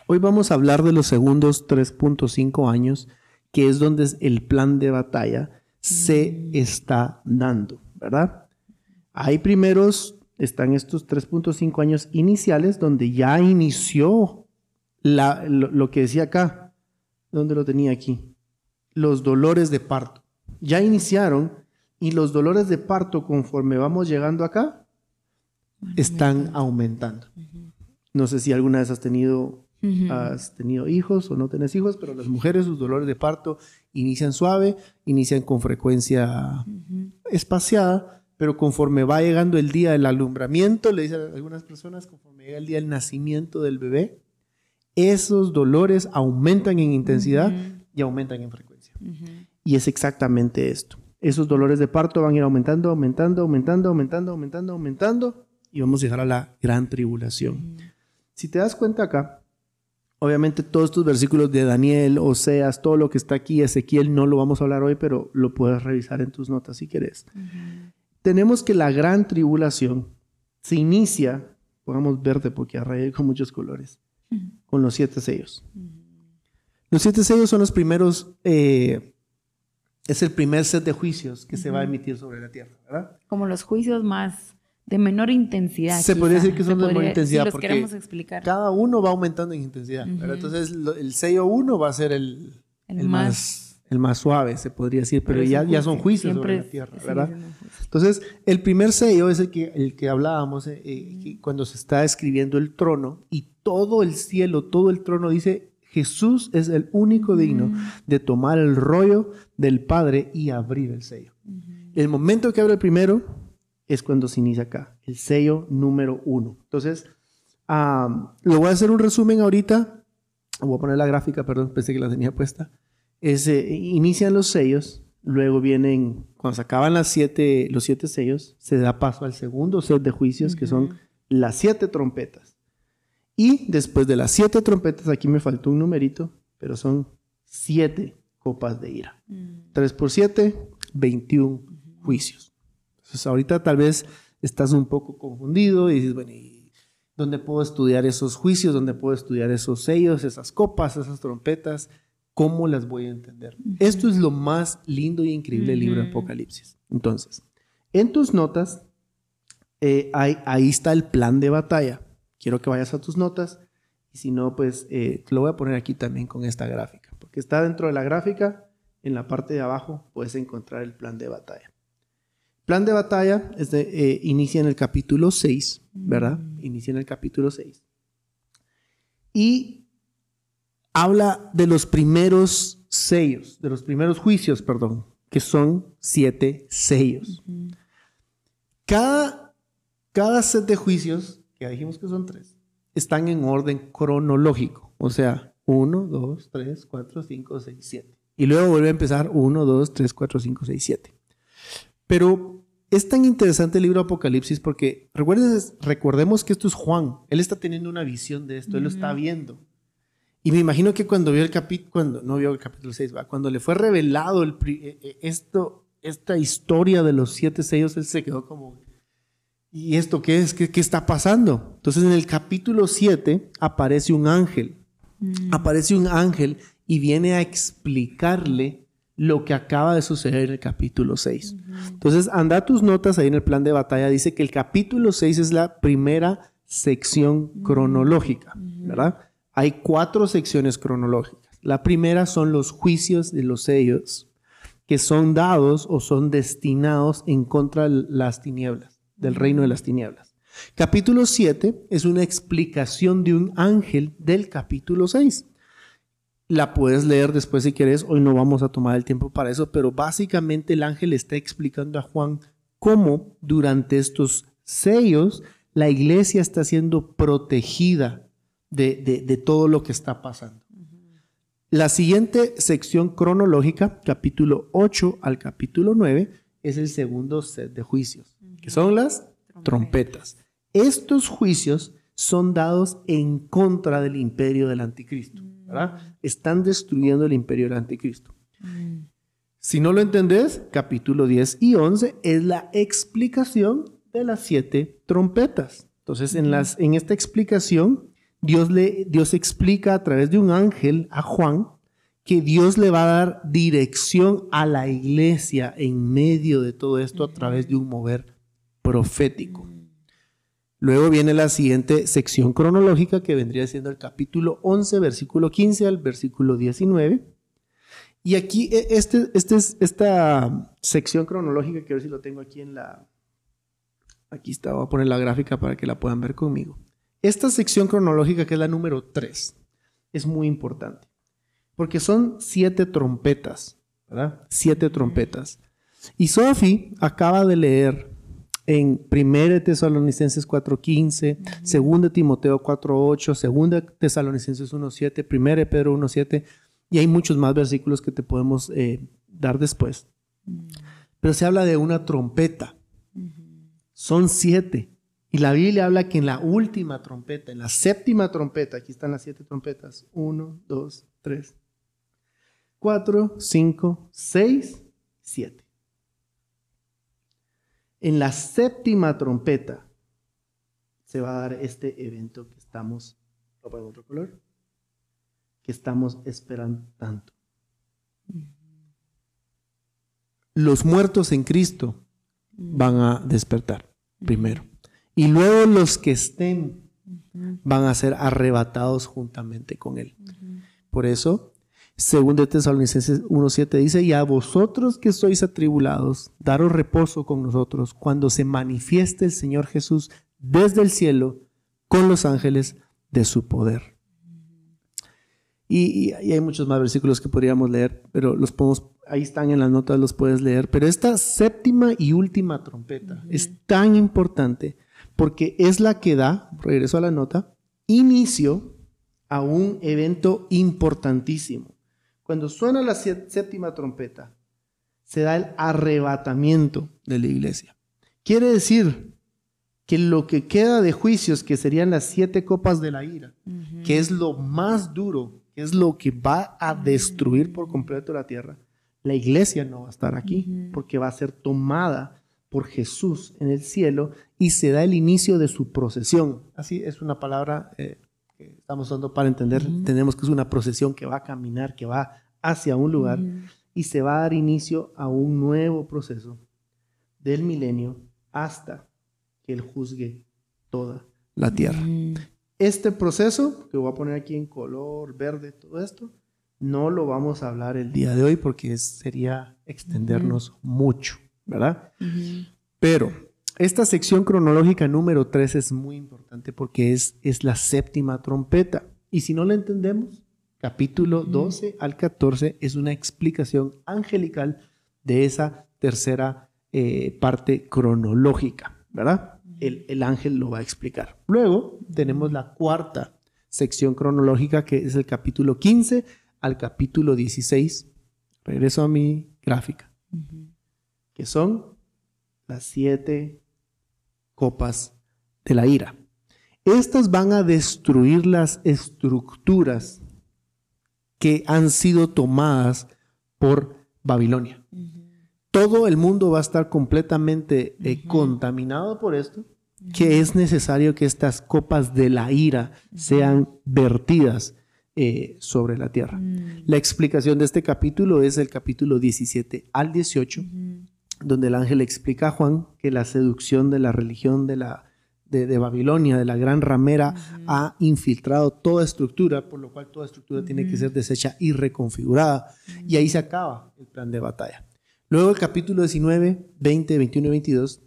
hoy vamos a hablar de los segundos 3.5 años, que es donde el plan de batalla se mm. está dando, ¿verdad? Hay primeros, están estos 3.5 años iniciales, donde ya inició la, lo que decía acá, donde lo tenía aquí, los dolores de parto ya iniciaron y los dolores de parto conforme vamos llegando acá están aumentando. No sé si alguna vez has tenido, has tenido hijos o no tenés hijos, pero las mujeres sus dolores de parto inician suave, inician con frecuencia espaciada, pero conforme va llegando el día del alumbramiento, le dicen algunas personas, conforme llega el día del nacimiento del bebé, esos dolores aumentan en intensidad y aumentan en frecuencia. Y es exactamente esto. Esos dolores de parto van a ir aumentando, aumentando, aumentando, aumentando, aumentando, aumentando y vamos a llegar a la gran tribulación. Si te das cuenta acá, obviamente todos estos versículos de Daniel, Oseas, todo lo que está aquí, Ezequiel, no lo vamos a hablar hoy, pero lo puedes revisar en tus notas si quieres. Tenemos que la gran tribulación se inicia, podemos verte porque arrayé con muchos colores, con los siete sellos. Los siete sellos son los primeros eh, es el primer set de juicios que se va a emitir sobre la tierra, ¿verdad? Como los juicios más de menor intensidad. Se podría decir que son de menor intensidad porque explicar. cada uno va aumentando en intensidad. Entonces el sello uno va a ser el, más, el más suave, se podría decir, pero, ya, ya son juicios sobre la tierra, ¿verdad? Entonces el primer sello es el que, el que hablábamos eh, eh, cuando se está escribiendo el trono y todo el cielo, todo el trono dice Jesús es el único digno de tomar el rollo del Padre y abrir el sello. El momento que abre el primero es cuando se inicia acá, el sello número uno. Entonces, lo voy a hacer un resumen ahorita. Voy a poner la gráfica, perdón, pensé que la tenía puesta. Es, inician los sellos, luego vienen, cuando se acaban las siete, los siete sellos, se da paso al segundo set de juicios, que son las siete trompetas. Y después de las siete trompetas, aquí me faltó un numerito, pero son siete copas de ira. Mm. Tres por siete, 21 juicios. Entonces ahorita tal vez estás un poco confundido y dices, bueno, ¿y dónde puedo estudiar esos juicios? ¿Dónde puedo estudiar esos sellos, esas copas, esas trompetas? ¿Cómo las voy a entender? Esto es lo más lindo y increíble del libro de Apocalipsis. Entonces, en tus notas, eh, ahí está el plan de batalla quiero que vayas a tus notas y si no, pues eh, lo voy a poner aquí también con esta gráfica, porque está dentro de la gráfica, en la parte de abajo puedes encontrar el plan de batalla. Plan de batalla es de, eh, inicia en el capítulo 6, ¿verdad? Mm. Inicia en el capítulo 6. Y habla de los primeros sellos, de los primeros juicios, perdón, que son siete sellos. Cada, cada set de juicios que ya dijimos que son tres, están en orden cronológico. O sea, 1, 2, 3, 4, 5, 6, 7. Y luego vuelve a empezar 1, 2, 3, 4, 5, 6, 7. Pero es tan interesante el libro Apocalipsis porque recuerden, recordemos que esto es Juan. Él está teniendo una visión de esto, él lo está viendo. Y me imagino que cuando vio el capítulo, cuando no vio el capítulo 6, ¿va? cuando le fue revelado el, eh, eh, esto, esta historia de los siete sellos, él se quedó como, ¿Y esto qué es? ¿Qué, está pasando? Entonces en el capítulo 7 aparece un ángel. Mm. Aparece un ángel y viene a explicarle lo que acaba de suceder en el capítulo 6. Entonces, anda tus notas ahí en el plan de batalla. Dice que el capítulo 6 es la primera sección cronológica, ¿verdad? Hay cuatro secciones cronológicas. La primera son los juicios de los sellos que son dados o son destinados en contra de las tinieblas del reino de las tinieblas. Capítulo 7 es una explicación de un ángel del capítulo 6. La puedes leer después si quieres, hoy no vamos a tomar el tiempo para eso, pero básicamente el ángel está explicando a Juan cómo durante estos sellos la iglesia está siendo protegida de, todo lo que está pasando. La siguiente sección cronológica, capítulo 8 al capítulo 9, es el segundo set de juicios, son las trompetas. Estos juicios son dados en contra del imperio del anticristo. Están destruyendo el imperio del anticristo. Si no lo entendés, capítulo 10 y 11 es la explicación de las siete trompetas. Entonces, en, las, en esta explicación, Dios, le, Dios explica a través de un ángel a Juan que Dios le va a dar dirección a la iglesia en medio de todo esto a través de un mover profético. Luego viene la siguiente sección cronológica que vendría siendo el capítulo 11, versículo 15 al versículo 19. Y aquí, e, este, este es, esta sección cronológica, que ver si lo tengo aquí en la... Aquí está, voy a poner la gráfica para que la puedan ver conmigo. Esta sección cronológica, que es la número 3, es muy importante, porque son siete trompetas, ¿verdad? Siete trompetas. Y Sophie acaba de leer en 1 Tesalonicenses 4.15, 2 Timoteo 4.8, 2 Tesalonicenses 1.7, 1 Pedro 1.7, y hay muchos más versículos que te podemos eh, dar después. Pero se habla de una trompeta. Son siete. Y la Biblia habla que en la última trompeta, en la séptima trompeta, aquí están las siete trompetas, uno, dos, tres, cuatro, cinco, seis, siete en la séptima trompeta se va a dar este evento que estamos, otro color? Que estamos esperando tanto. Los muertos en Cristo van a despertar primero. Y luego los que estén van a ser arrebatados juntamente con Él. Por eso según de Tesalonicenses 1.7 dice, y a vosotros que sois atribulados, daros reposo con nosotros cuando se manifieste el Señor Jesús desde el cielo con los ángeles de su poder. Y, hay muchos más versículos que podríamos leer, pero los podemos, ahí están en las notas, los puedes leer. Pero esta séptima y última trompeta es tan importante porque es la que da, regreso a la nota, inicio a un evento importantísimo. Cuando suena la séptima trompeta, se da el arrebatamiento de la iglesia. Quiere decir que lo que queda de juicios, que serían las siete copas de la ira, que es lo más duro, que es lo que va a destruir por completo la tierra, la iglesia no va a estar aquí, porque va a ser tomada por Jesús en el cielo y se da el inicio de su procesión. Así es una palabra eh, que estamos dando para entender, tenemos que es una procesión que va a caminar, que va hacia un lugar y se va a dar inicio a un nuevo proceso del milenio hasta que Él juzgue toda la tierra. Este proceso, que voy a poner aquí en color verde, todo esto, no lo vamos a hablar el día de hoy porque sería extendernos mucho, ¿verdad? Pero esta sección cronológica número 3 es muy importante porque es, es la séptima trompeta. Y si no la entendemos, capítulo 12 al 14 es una explicación angelical de esa tercera eh, parte cronológica, ¿verdad? El, el, ángel lo va a explicar. Luego tenemos la cuarta sección cronológica que es el capítulo 15 al capítulo 16. Regreso a mi gráfica. Que son las siete copas de la ira. Estas van a destruir las estructuras que han sido tomadas por Babilonia. Todo el mundo va a estar completamente eh, contaminado por esto, que es necesario que estas copas de la ira sean vertidas eh, sobre la tierra. Mm. La explicación de este capítulo es el capítulo 17 al 18 donde el ángel explica a Juan que la seducción de la religión de, la, de, Babilonia, de la gran ramera, ha infiltrado toda estructura, por lo cual toda estructura tiene que ser deshecha y reconfigurada. Y ahí se acaba el plan de batalla. Luego el capítulo 19, 20, 21 y 22,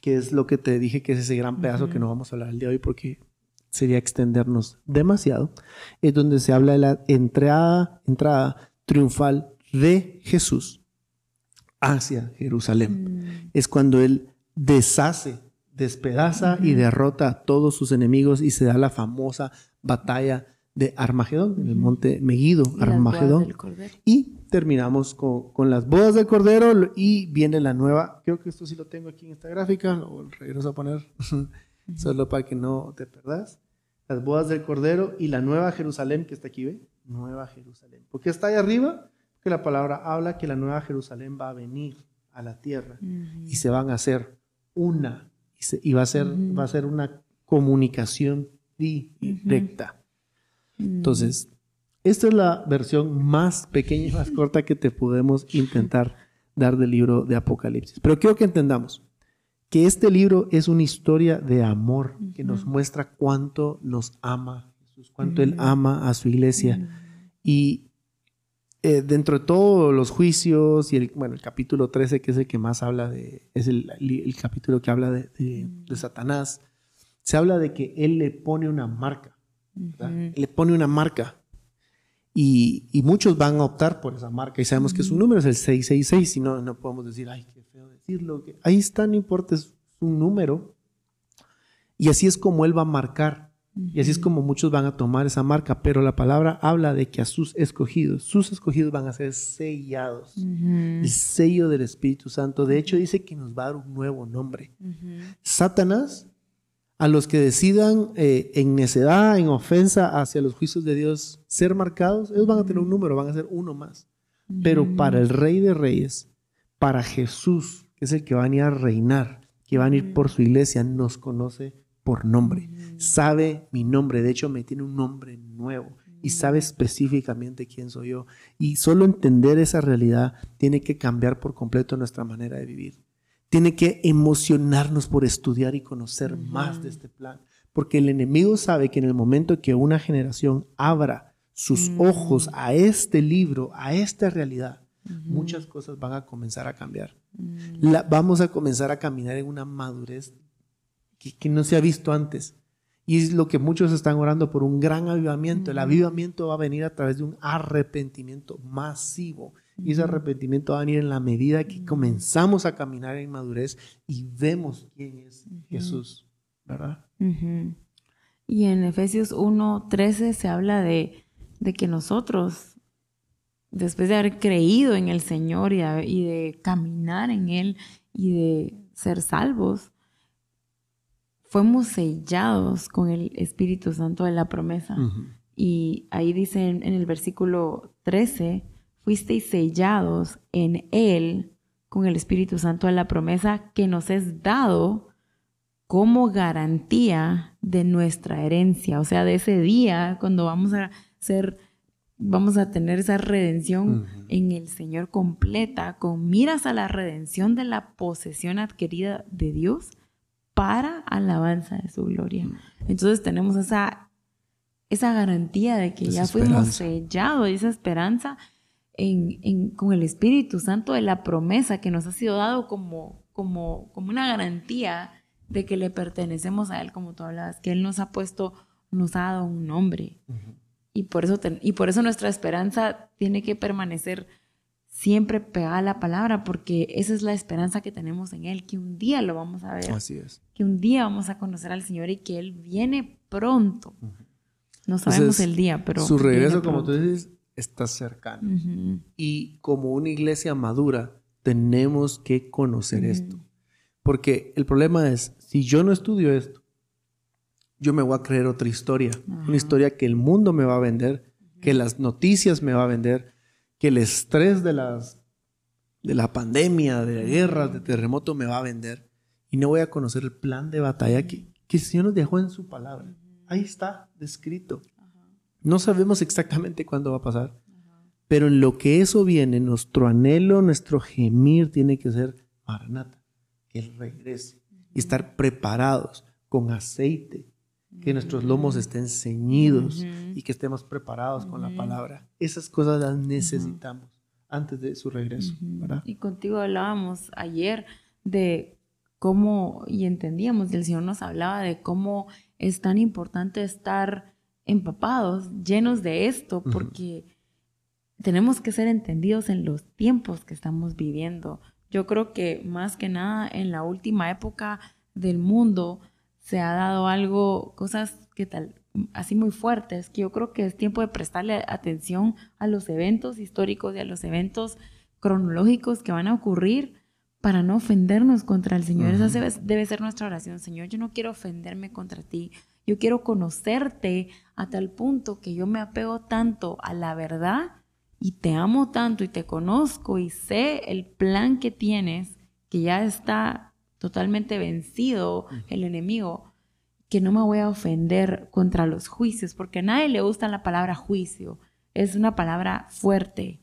que es lo que te dije que es ese gran pedazo que no vamos a hablar el día de hoy porque sería extendernos demasiado, es donde se habla de la entrada, entrada triunfal de Jesús hacia Jerusalén. Es cuando Él deshace, despedaza y derrota a todos sus enemigos y se da la famosa batalla de Armagedón, en el monte Megido, Armagedón. Y terminamos con, las bodas del Cordero y viene la nueva, creo que esto sí lo tengo aquí en esta gráfica, lo regreso a poner solo para que no te perdas. Las bodas del Cordero y la nueva Jerusalén que está aquí, ¿ve? Nueva Jerusalén. ¿Por qué está ahí arriba? Que la palabra habla que la nueva Jerusalén va a venir a la tierra y se van a hacer una y, va, a ser, va a ser una comunicación directa. Entonces, esta es la versión más pequeña y más corta que te podemos intentar dar del libro de Apocalipsis. Pero quiero que entendamos que este libro es una historia de amor que nos muestra cuánto nos ama Jesús, cuánto Él ama a su iglesia. Y eh, dentro de todos los juicios y el, bueno, el capítulo 13, que es el que más habla de, es el, capítulo que habla de, Satanás, se habla de que Él le pone una marca, le pone una marca y, muchos van a optar por esa marca y sabemos que su número es el 666, si no, no podemos decir, ay, qué feo decirlo. Que ahí está, no importa, es un número. Y así es como él va a marcar. Y así es como muchos van a tomar esa marca. Pero la palabra habla de que a sus escogidos, sus escogidos van a ser sellados. El sello del Espíritu Santo. De hecho, dice que nos va a dar un nuevo nombre. Satanás a los que decidan eh, en necedad, en ofensa hacia los juicios de Dios ser marcados, ellos van a tener un número, van a ser uno más. Pero para el Rey de Reyes, para Jesús, que es el que va a venir a reinar, que va a venir por su iglesia, nos conoce por nombre. Sabe mi nombre, de hecho me tiene un nombre nuevo y sabe específicamente quién soy yo. Y solo entender esa realidad tiene que cambiar por completo nuestra manera de vivir tiene que emocionarnos por estudiar y conocer más de este plan. Porque el enemigo sabe que en el momento que una generación abra sus ojos a este libro, a esta realidad, muchas cosas van a comenzar a cambiar. vamos a comenzar a caminar en una madurez que, que, no se ha visto antes. Y es lo que muchos están orando por un gran avivamiento. El avivamiento va a venir a través de un arrepentimiento masivo y ese arrepentimiento va a venir en la medida que comenzamos a caminar en madurez y vemos quién es Jesús, ¿verdad? Y en Efesios 1:13 se habla de, que nosotros, después de haber creído en el Señor y de, caminar en Él y de ser salvos, fuimos sellados con el Espíritu Santo de la promesa. Y ahí dice en, en el versículo 13, fuisteis sellados en Él con el Espíritu Santo de la promesa que nos es dado como garantía de nuestra herencia, o sea, de ese día cuando vamos a ser, vamos a tener esa redención en el Señor completa, con miras a la redención de la posesión adquirida de Dios para alabanza de su gloria. Entonces tenemos esa, esa garantía de que ya fuimos sellados, esa esperanza con el Espíritu Santo de la promesa que nos ha sido dado como, como, como una garantía de que le pertenecemos a Él, como tú hablabas, que Él nos ha puesto, nos ha dado un nombre. y, por eso y por eso nuestra esperanza tiene que permanecer siempre pegada a la palabra, porque esa es la esperanza que tenemos en Él, que un día lo vamos a ver. Así es. Que un día vamos a conocer al Señor y que Él viene pronto. No sabemos el día, pero... Su regreso, como tú dices, está cercano. Y como una iglesia madura, tenemos que conocer esto. Porque el problema es, si yo no estudio esto, yo me voy a creer otra historia. Una historia que el mundo me va a vender, que las noticias me va a vender, que el estrés de, las, de la pandemia, de guerras, de terremoto me va a vender. Y no voy a conocer el plan de batalla que, que el Señor nos dejó en su palabra. Ahí está descrito. No sabemos exactamente cuándo va a pasar, pero en lo que eso viene, nuestro anhelo, nuestro gemir tiene que ser Maranata, que Él regrese y estar preparados con aceite, que nuestros lomos estén ceñidos y que estemos preparados con la palabra. Esas cosas las necesitamos antes de su regreso. Y contigo hablábamos ayer de cómo, y entendíamos, el Señor nos hablaba de cómo es tan importante estar empapados, llenos de esto, porque tenemos que ser entendidos en los tiempos que estamos viviendo. Yo creo que más que nada en la última época del mundo se ha dado algo, cosas que tal, así muy fuertes, que yo creo que es tiempo de prestarle atención a los eventos históricos y a los eventos cronológicos que van a ocurrir para no ofendernos contra el Señor. Esa debe, debe, ser nuestra oración. Señor, yo no quiero ofenderme contra ti. Yo quiero conocerte a tal punto que yo me apego tanto a la verdad y te amo tanto y te conozco y sé el plan que tienes, que ya está totalmente vencido el enemigo, que no me voy a ofender contra los juicios, porque a nadie le gusta la palabra juicio. Es una palabra fuerte,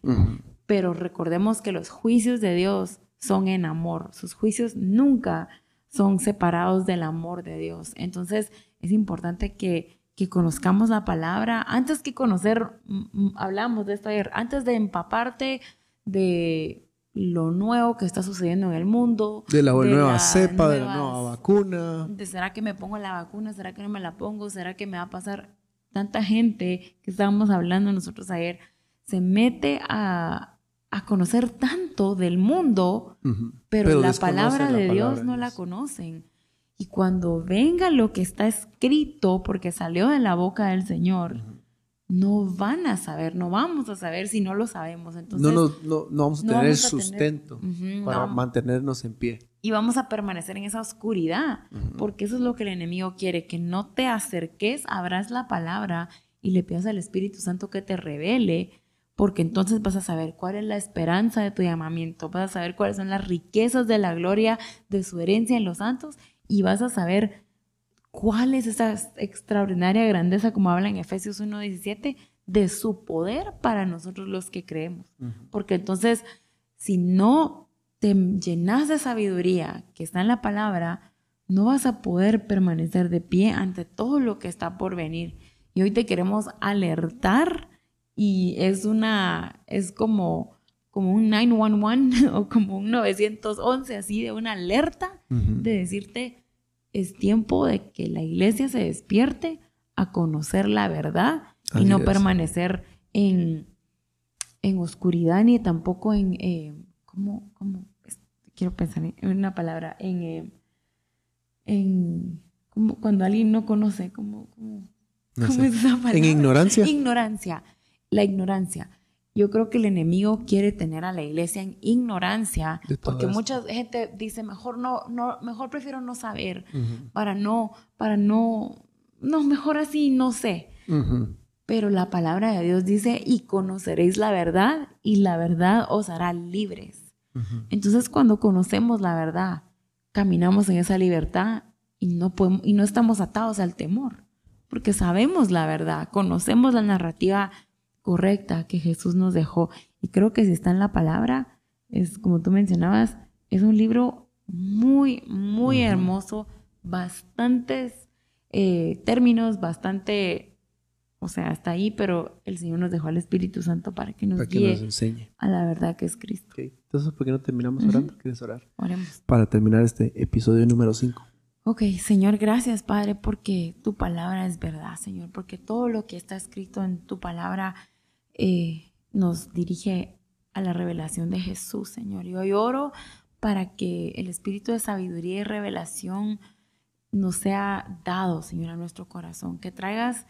pero recordemos que los juicios de Dios son en amor. Sus juicios nunca son separados del amor de Dios. Entonces es importante que que conozcamos la palabra, antes que conocer, hablamos de esto ayer, antes de empaparte de lo nuevo que está sucediendo en el mundo. De la nueva cepa, de la nueva vacuna. De será que me pongo la vacuna, será que no me la pongo, será que me va a pasar. Tanta gente que estábamos hablando nosotros ayer se mete a, a conocer tanto del mundo, pero, la palabra de Dios no la conocen. Y cuando venga lo que está escrito, porque salió de la boca del Señor, no van a saber, no vamos a saber si no lo sabemos. Entonces, no, no, no, vamos a tener el sustento para mantenernos en pie. Y vamos a permanecer en esa oscuridad, porque eso es lo que el enemigo quiere, que no te acerques, abras la palabra y le pidas al Espíritu Santo que te revele, porque entonces vas a saber cuál es la esperanza de tu llamamiento, vas a saber cuáles son las riquezas de la gloria de su herencia en los santos y vas a saber cuál es esa extraordinaria grandeza, como habla en Efesios 1.17, de su poder para nosotros los que creemos. Porque entonces, si no te llenas de sabiduría que está en la palabra, no vas a poder permanecer de pie ante todo lo que está por venir. Y hoy te queremos alertar y es una, es como, como un 911 o como un 911, así de una alerta de decirte, es tiempo de que la iglesia se despierte a conocer la verdad y no permanecer en, en, oscuridad ni tampoco en, eh, ¿cómo, cómo? Quiero pensar en una palabra, en, eh, en como cuando alguien no conoce, como, ¿cómo es esa palabra? En ignorancia. Ignorancia, la ignorancia. Yo creo que el enemigo quiere tener a la iglesia en ignorancia, porque mucha gente dice, mejor no, no, mejor prefiero no saber, para no, para no, no, mejor así, no sé. Pero la palabra de Dios dice, y conoceréis la verdad, y la verdad os hará libres. Entonces, cuando conocemos la verdad, caminamos en esa libertad y no, podemos, y no estamos atados al temor, porque sabemos la verdad, conocemos la narrativa correcta que Jesús nos dejó. Y creo que si está en la palabra, es como tú mencionabas, es un libro muy, muy hermoso, bastantes eh, términos, bastante, o sea, hasta ahí, pero el Señor nos dejó al Espíritu Santo para que nos guíe enseñe. a la verdad que es Cristo. Entonces, ¿por qué no terminamos orando? ¿Quieres orar? Oremos. Para terminar este episodio número 5. Ok, Señor, gracias Padre porque tu palabra es verdad, Señor, porque todo lo que está escrito en tu palabra eh, nos dirige a la revelación de Jesús, Señor. Y hoy oro para que el espíritu de sabiduría y revelación nos sea dado, Señor, a nuestro corazón. Que traigas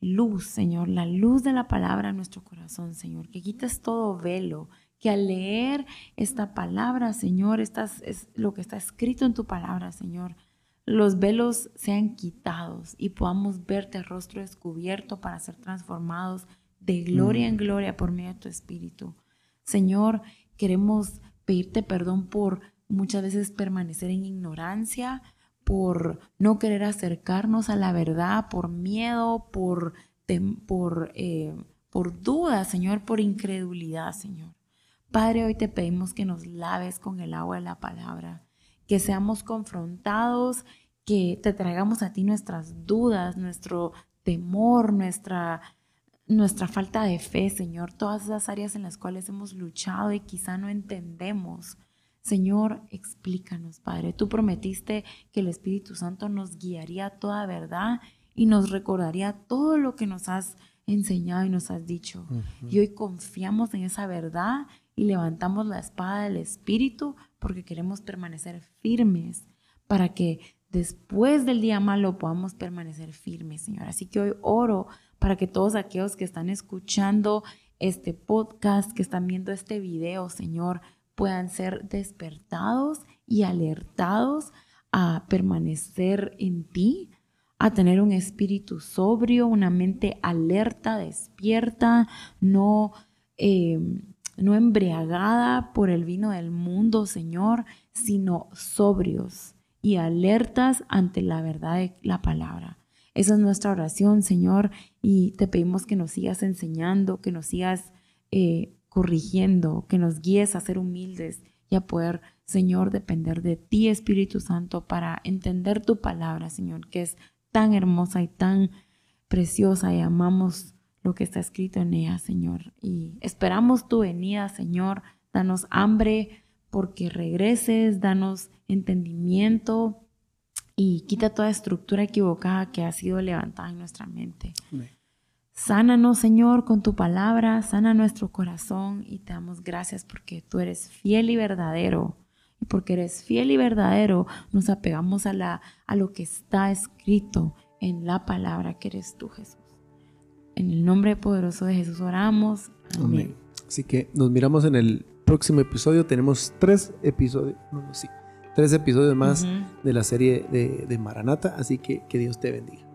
luz, Señor, la luz de la palabra a nuestro corazón, Señor. Que quites todo velo. Que al leer esta palabra, Señor, estás, es lo que está escrito en tu palabra, Señor, los velos sean quitados y podamos verte rostro descubierto para ser transformados de gloria en mm. gloria por medio de tu Espíritu. Señor, queremos pedirte perdón por muchas veces permanecer en ignorancia, por no querer acercarnos a la verdad, por miedo, por, por, eh, por duda, Señor, por incredulidad, Señor. Padre, hoy te pedimos que nos laves con el agua de la palabra, que seamos confrontados, que te traigamos a ti nuestras dudas, nuestro temor, nuestra nuestra falta de fe, Señor, todas esas áreas en las cuales hemos luchado y quizá no entendemos. Señor, explícanos, Padre. Tú prometiste que el Espíritu Santo nos guiaría a toda verdad y nos recordaría todo lo que nos has enseñado y nos has dicho. Y hoy confiamos en esa verdad y levantamos la espada del Espíritu porque queremos permanecer firmes para que después del día malo podamos permanecer firmes, Señor. Así que hoy oro para que todos aquellos que están escuchando este podcast, que están viendo este video, Señor, puedan ser despertados y alertados a permanecer en ti, a tener un espíritu sobrio, una mente alerta, despierta, no, eh, no embriagada por el vino del mundo, Señor, sino sobrios y alertas ante la verdad de la palabra. Esa es nuestra oración, Señor, y te pedimos que nos sigas enseñando, que nos sigas eh, corrigiendo, que nos guíes a ser humildes y a poder, Señor, depender de ti, Espíritu Santo, para entender tu palabra, Señor, que es tan hermosa y tan preciosa y amamos lo que está escrito en ella, Señor. Y esperamos tu venida, Señor. Danos hambre porque regreses, danos entendimiento y quita toda estructura equivocada que ha sido levantada en nuestra mente. Sánanos, Señor, con tu palabra, sana nuestro corazón y te damos gracias porque tú eres fiel y verdadero y porque eres fiel y verdadero, nos apegamos a, la, a lo que está escrito en la palabra que eres tú, Jesús. En el nombre poderoso de Jesús oramos. Amén. Así que nos miramos en el próximo episodio. Tenemos tres episodios, no, no, sí, tres episodios más de la serie de, de Maranata. Así que que Dios te bendiga.